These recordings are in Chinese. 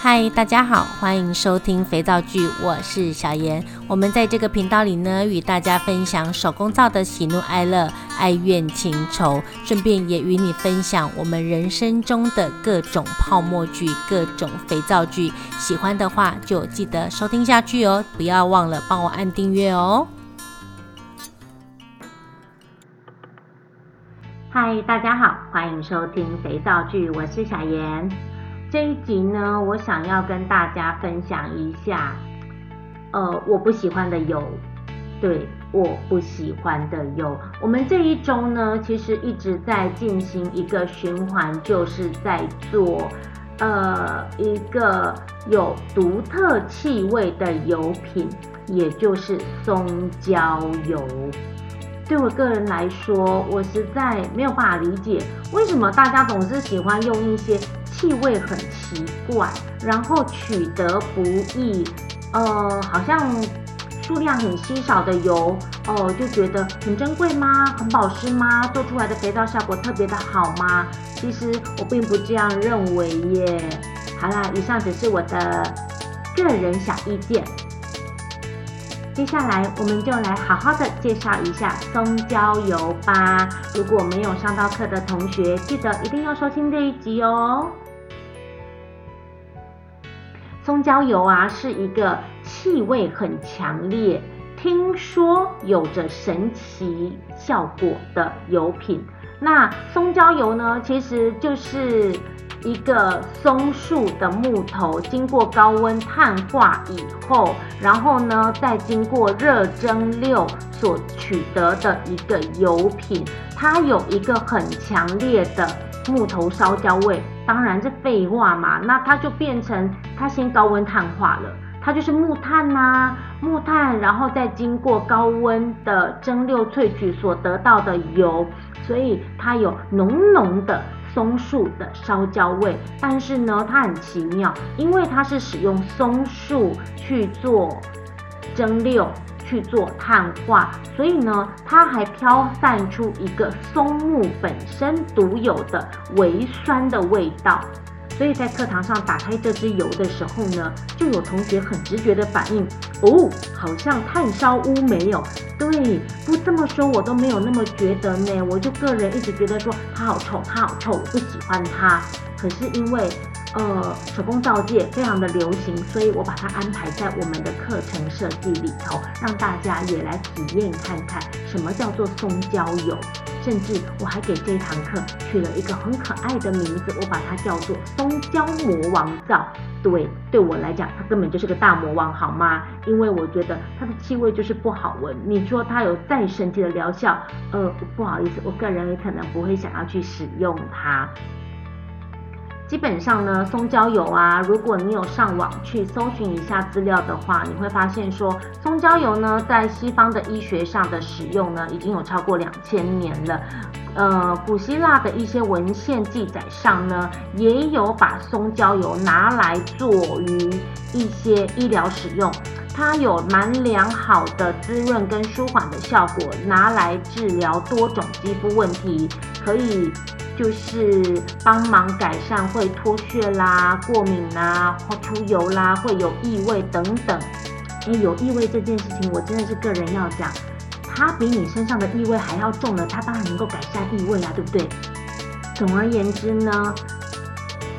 嗨，大家好，欢迎收听肥皂剧，我是小妍。我们在这个频道里呢，与大家分享手工皂的喜怒哀乐、爱怨情仇，顺便也与你分享我们人生中的各种泡沫剧、各种肥皂剧。喜欢的话就记得收听下去哦，不要忘了帮我按订阅哦。嗨，大家好，欢迎收听肥皂剧，我是小妍。这一集呢，我想要跟大家分享一下，呃，我不喜欢的油，对，我不喜欢的油。我们这一周呢，其实一直在进行一个循环，就是在做呃一个有独特气味的油品，也就是松焦油。对我个人来说，我实在没有办法理解，为什么大家总是喜欢用一些。气味很奇怪，然后取得不易，呃，好像数量很稀少的油，哦、就觉得很珍贵吗？很保湿吗？做出来的肥皂效果特别的好吗？其实我并不这样认为耶。好啦，以上只是我的个人小意见。接下来我们就来好好的介绍一下松焦油吧。如果没有上到课的同学，记得一定要收听这一集哦。松焦油啊，是一个气味很强烈，听说有着神奇效果的油品。那松焦油呢，其实就是一个松树的木头，经过高温碳化以后，然后呢，再经过热蒸馏所取得的一个油品。它有一个很强烈的木头烧焦味。当然这废话嘛，那它就变成它先高温碳化了，它就是木炭呐、啊，木炭，然后再经过高温的蒸馏萃取所得到的油，所以它有浓浓的松树的烧焦味。但是呢，它很奇妙，因为它是使用松树去做蒸馏。去做碳化，所以呢，它还飘散出一个松木本身独有的微酸的味道。所以在课堂上打开这支油的时候呢，就有同学很直觉的反应，哦，好像炭烧屋没有？对，不这么说我都没有那么觉得呢。我就个人一直觉得说它好臭，它好臭，我不喜欢它。可是因为。呃，手工皂界非常的流行，所以我把它安排在我们的课程设计里头，让大家也来体验看看什么叫做松焦油。甚至我还给这堂课取了一个很可爱的名字，我把它叫做松焦魔王皂。对，对我来讲，它根本就是个大魔王，好吗？因为我觉得它的气味就是不好闻。你说它有再神奇的疗效，呃，不好意思，我个人也可能不会想要去使用它。基本上呢，松焦油啊，如果你有上网去搜寻一下资料的话，你会发现说，松焦油呢，在西方的医学上的使用呢，已经有超过两千年了。呃，古希腊的一些文献记载上呢，也有把松焦油拿来作于一些医疗使用，它有蛮良好的滋润跟舒缓的效果，拿来治疗多种肌肤问题，可以。就是帮忙改善会脱屑啦、过敏啦、或出油啦、会有异味等等。哎，有异味这件事情，我真的是个人要讲，它比你身上的异味还要重呢，它当然能够改善异味啊，对不对？总而言之呢，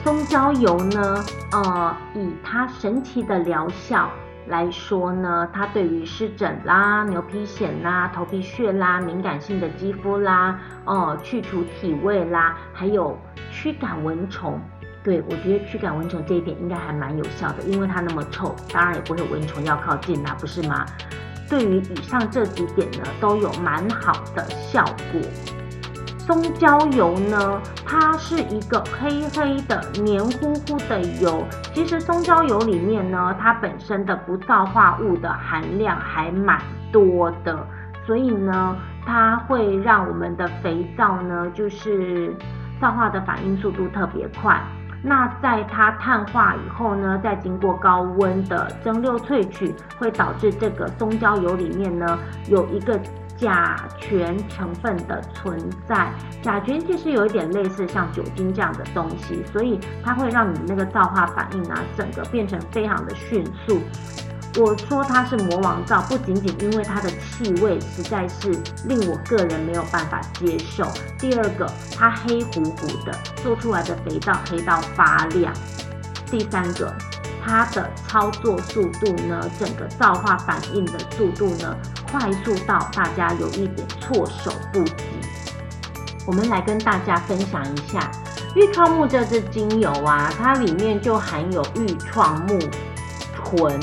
松焦油呢，呃，以它神奇的疗效。来说呢，它对于湿疹啦、牛皮癣啦、头皮屑啦、敏感性的肌肤啦，哦，去除体味啦，还有驱赶蚊虫。对，我觉得驱赶蚊虫这一点应该还蛮有效的，因为它那么臭，当然也不会有蚊虫要靠近啦，不是吗？对于以上这几点呢，都有蛮好的效果。松焦油呢，它是一个黑黑的、黏糊糊的油。其实松焦油里面呢，它本身的不皂化物的含量还蛮多的，所以呢，它会让我们的肥皂呢，就是皂化的反应速度特别快。那在它碳化以后呢，再经过高温的蒸馏萃取，会导致这个松焦油里面呢，有一个。甲醛成分的存在。甲醛其实有一点类似像酒精这样的东西，所以它会让你那个皂化反应啊，整个变成非常的迅速。我说它是魔王皂，不仅仅因为它的气味实在是令我个人没有办法接受。第二个，它黑乎乎的，做出来的肥皂黑到发亮。第三个，它的操作速度呢，整个皂化反应的速度呢，快速到大家有一点措手不及。我们来跟大家分享一下愈创木这支精油啊，它里面就含有愈创木醇。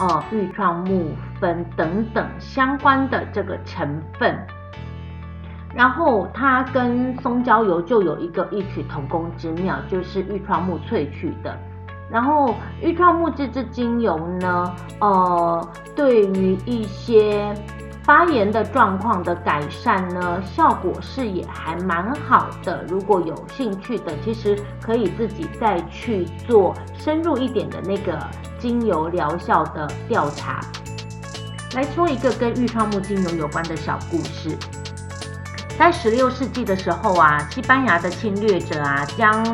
哦，愈创木酚等等相关的这个成分，然后它跟松焦油就有一个异曲同工之妙，就是愈创木萃取的。然后愈创木这支精油呢，呃，对于一些发炎的状况的改善呢，效果是也还蛮好的。如果有兴趣的，其实可以自己再去做深入一点的那个。精油疗效的调查，来说一个跟愈创木精油有关的小故事。在十六世纪的时候啊，西班牙的侵略者啊，将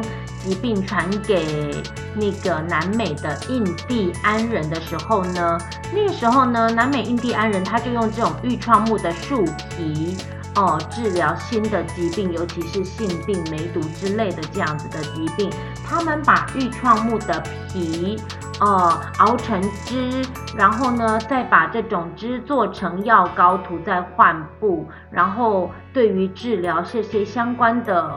疾病传给那个南美的印第安人的时候呢，那个时候呢，南美印第安人他就用这种愈创木的树皮哦，治疗新的疾病，尤其是性病、梅毒之类的这样子的疾病。他们把愈创木的皮。呃，熬成汁，然后呢，再把这种汁做成药膏涂在患部，然后对于治疗这些相关的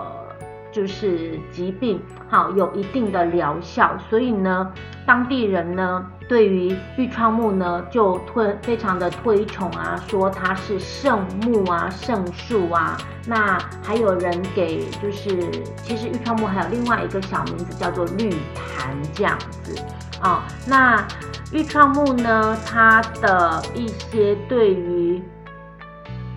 就是疾病，好，有一定的疗效。所以呢，当地人呢对于愈创木呢就推非常的推崇啊，说它是圣木啊、圣树啊。那还有人给就是，其实愈创木还有另外一个小名字叫做绿檀这样子。哦，那愈创木呢，它的一些对于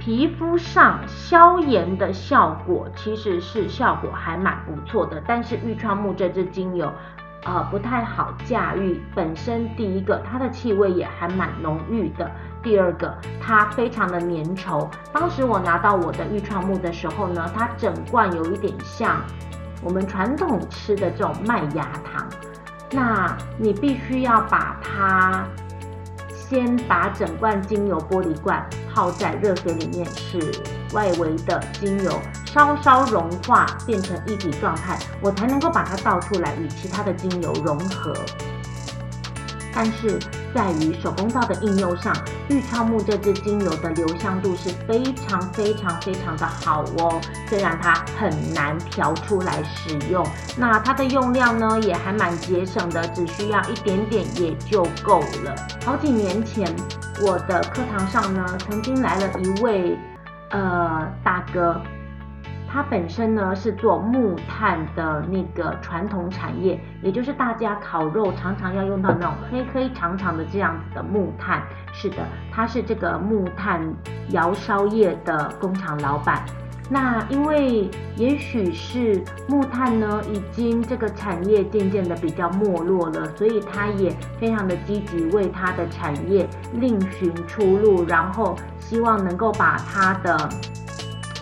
皮肤上消炎的效果，其实是效果还蛮不错的。但是愈创木这支精油，呃，不太好驾驭。本身第一个，它的气味也还蛮浓郁的；第二个，它非常的粘稠。当时我拿到我的愈创木的时候呢，它整罐有一点像我们传统吃的这种麦芽糖。那你必须要把它先把整罐精油玻璃罐泡在热水里面，使外围的精油稍稍融化，变成一体状态，我才能够把它倒出来与其他的精油融合。但是在于手工皂的应用上，愈创木这支精油的留香度是非常非常非常的好哦。虽然它很难调出来使用，那它的用量呢也还蛮节省的，只需要一点点也就够了。好几年前，我的课堂上呢曾经来了一位呃大哥。他本身呢是做木炭的那个传统产业，也就是大家烤肉常常要用到那种黑黑长长的这样子的木炭。是的，他是这个木炭窑烧业的工厂老板。那因为也许是木炭呢已经这个产业渐渐的比较没落了，所以他也非常的积极为他的产业另寻出路，然后希望能够把他的。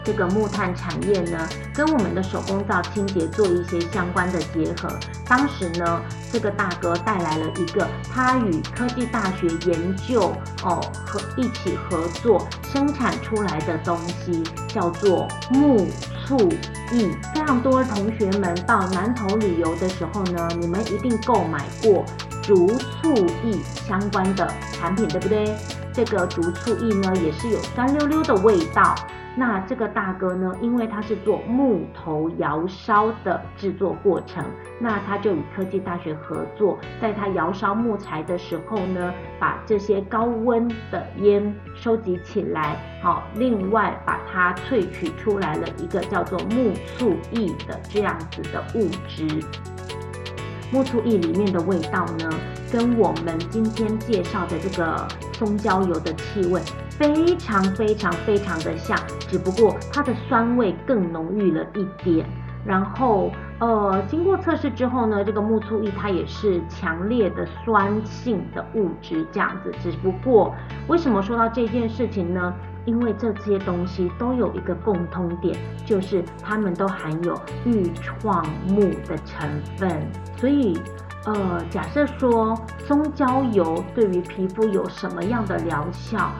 这个木炭产业呢，跟我们的手工皂清洁做一些相关的结合。当时呢，这个大哥带来了一个他与科技大学研究哦和一起合作生产出来的东西，叫做木醋液。非常多同学们到南投旅游的时候呢，你们一定购买过竹醋液相关的产品，对不对？这个竹醋液呢，也是有酸溜溜的味道。那这个大哥呢，因为他是做木头窑烧的制作过程，那他就与科技大学合作，在他窑烧木材的时候呢，把这些高温的烟收集起来，好，另外把它萃取出来了一个叫做木醋液的这样子的物质。木醋液里面的味道呢，跟我们今天介绍的这个松焦油的气味。非常非常非常的像，只不过它的酸味更浓郁了一点。然后，呃，经过测试之后呢，这个木醋液它也是强烈的酸性的物质，这样子。只不过，为什么说到这件事情呢？因为这些东西都有一个共通点，就是它们都含有愈创木的成分。所以，呃，假设说松焦油对于皮肤有什么样的疗效？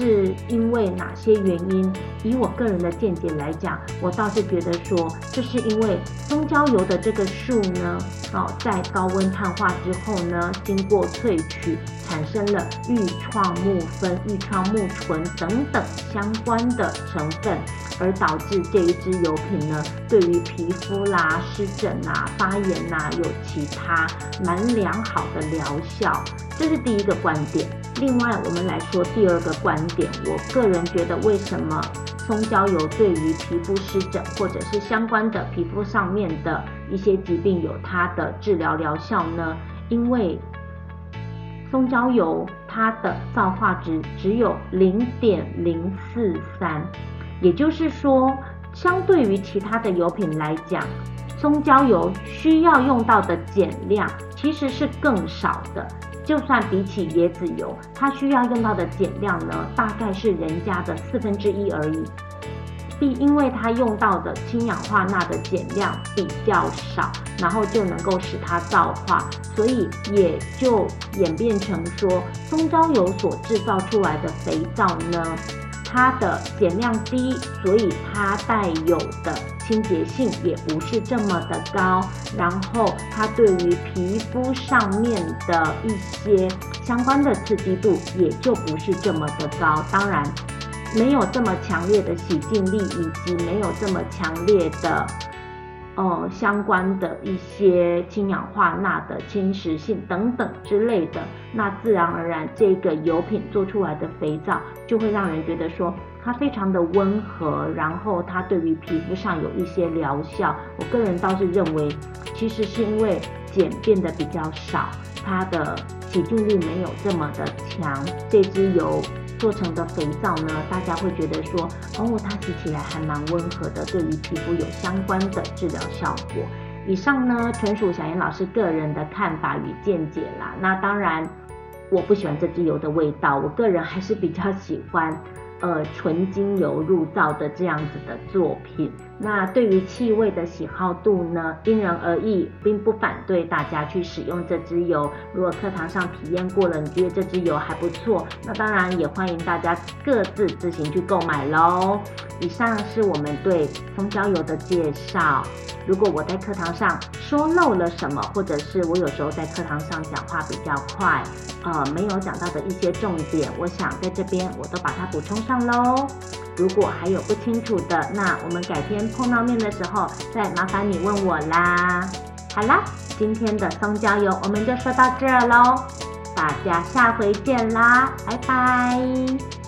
是因为哪些原因？以我个人的见解来讲，我倒是觉得说，这是因为松焦油的这个树呢，哦，在高温碳化之后呢，经过萃取，产生了愈创木酚、愈创木醇等等相关的成分，而导致这一支油品呢，对于皮肤啦、湿疹啊、发炎啊，有其他蛮良好的疗效。这是第一个观点。另外，我们来说第二个观点。我个人觉得，为什么松焦油对于皮肤湿疹或者是相关的皮肤上面的一些疾病有它的治疗疗效呢？因为松焦油它的皂化值只有零点零四三，也就是说，相对于其他的油品来讲，松焦油需要用到的碱量其实是更少的。就算比起椰子油，它需要用到的碱量呢，大概是人家的四分之一而已。并因为它用到的氢氧化钠的碱量比较少，然后就能够使它皂化，所以也就演变成说，松焦油所制造出来的肥皂呢，它的碱量低，所以它带有的清洁性也不是这么的高，然后它对于皮肤上面的一些相关的刺激度也就不是这么的高，当然没有这么强烈的洗净力，以及没有这么强烈的。呃，相关的一些氢氧化钠的侵蚀性等等之类的，那自然而然这个油品做出来的肥皂就会让人觉得说它非常的温和，然后它对于皮肤上有一些疗效。我个人倒是认为，其实是因为碱变得比较少，它的洗净力没有这么的强，这支油。做成的肥皂呢，大家会觉得说，哦，它洗起来还蛮温和的，对于皮肤有相关的治疗效果。以上呢，纯属小妍老师个人的看法与见解啦。那当然，我不喜欢这支油的味道，我个人还是比较喜欢。呃，纯精油入造的这样子的作品，那对于气味的喜好度呢，因人而异，并不反对大家去使用这支油。如果课堂上体验过了，你觉得这支油还不错，那当然也欢迎大家各自自行去购买喽。以上是我们对蜂胶油的介绍。如果我在课堂上说漏了什么，或者是我有时候在课堂上讲话比较快，呃，没有讲到的一些重点，我想在这边我都把它补充上喽。如果还有不清楚的，那我们改天碰到面的时候再麻烦你问我啦。好啦，今天的松焦油我们就说到这儿喽，大家下回见啦，拜拜。